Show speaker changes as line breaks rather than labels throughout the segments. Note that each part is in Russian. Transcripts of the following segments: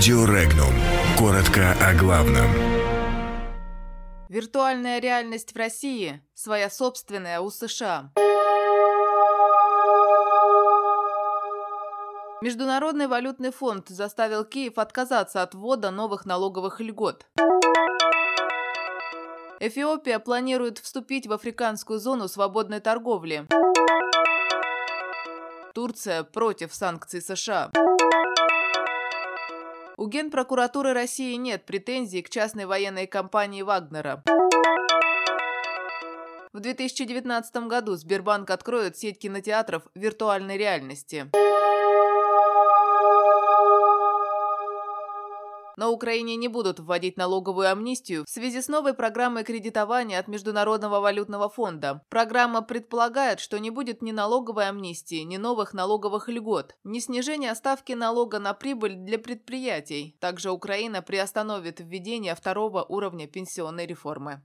Радио Регнум. Коротко о главном.
Виртуальная реальность в России своя собственная у США. Международный валютный фонд заставил Киев отказаться от ввода новых налоговых льгот. Эфиопия планирует вступить в африканскую зону свободной торговли. Турция против санкций США. У Генпрокуратуры России нет претензий к частной военной компании Вагнера. В 2019 году Сбербанк откроет сеть кинотеатров виртуальной реальности. На Украине не будут вводить налоговую амнистию в связи с новой программой кредитования от Международного валютного фонда. Программа предполагает, что не будет ни налоговой амнистии, ни новых налоговых льгот, ни снижения ставки налога на прибыль для предприятий. Также Украина приостановит введение второго уровня пенсионной реформы.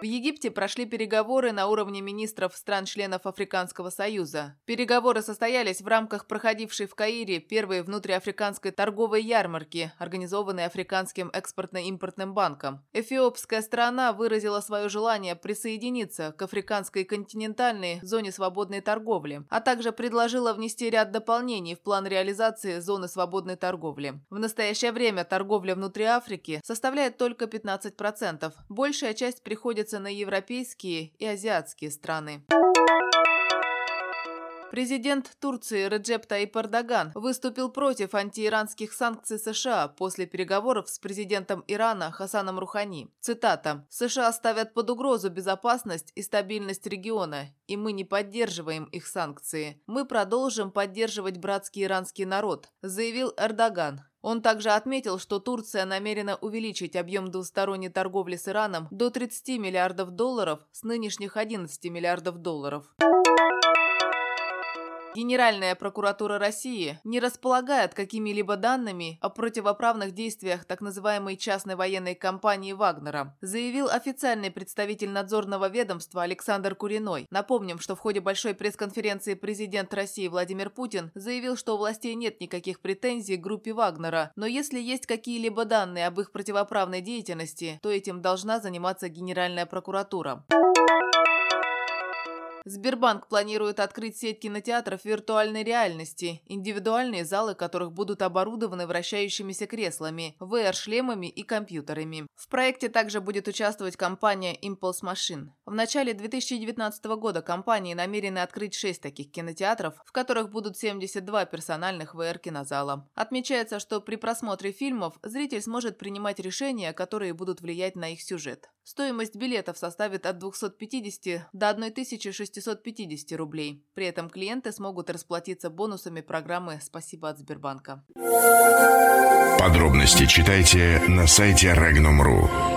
В Египте прошли переговоры на уровне министров стран-членов Африканского союза. Переговоры состоялись в рамках проходившей в Каире первой внутриафриканской торговой ярмарки, организованной Африканским экспортно-импортным банком. Эфиопская сторона выразила свое желание присоединиться к африканской континентальной зоне свободной торговли, а также предложила внести ряд дополнений в план реализации зоны свободной торговли. В настоящее время торговля внутри Африки составляет только 15%. Большая часть приходится на европейские и азиатские страны. Президент Турции Реджеп Таип Эрдоган выступил против антииранских санкций США после переговоров с президентом Ирана Хасаном Рухани. Цитата. «США ставят под угрозу безопасность и стабильность региона, и мы не поддерживаем их санкции. Мы продолжим поддерживать братский иранский народ», заявил Эрдоган. Он также отметил, что Турция намерена увеличить объем двусторонней торговли с Ираном до 30 миллиардов долларов с нынешних 11 миллиардов долларов. Генеральная прокуратура России не располагает какими-либо данными о противоправных действиях так называемой частной военной компании «Вагнера», заявил официальный представитель надзорного ведомства Александр Куриной. Напомним, что в ходе большой пресс-конференции президент России Владимир Путин заявил, что у властей нет никаких претензий к группе «Вагнера», но если есть какие-либо данные об их противоправной деятельности, то этим должна заниматься Генеральная прокуратура. Сбербанк планирует открыть сеть кинотеатров виртуальной реальности, индивидуальные залы которых будут оборудованы вращающимися креслами, VR-шлемами и компьютерами. В проекте также будет участвовать компания Impulse Machine. В начале 2019 года компании намерены открыть 6 таких кинотеатров, в которых будут 72 персональных VR-кинозала. Отмечается, что при просмотре фильмов зритель сможет принимать решения, которые будут влиять на их сюжет. Стоимость билетов составит от 250 до 1600 650 рублей. При этом клиенты смогут расплатиться бонусами программы «Спасибо от Сбербанка».
Подробности читайте на сайте Regnum.ru.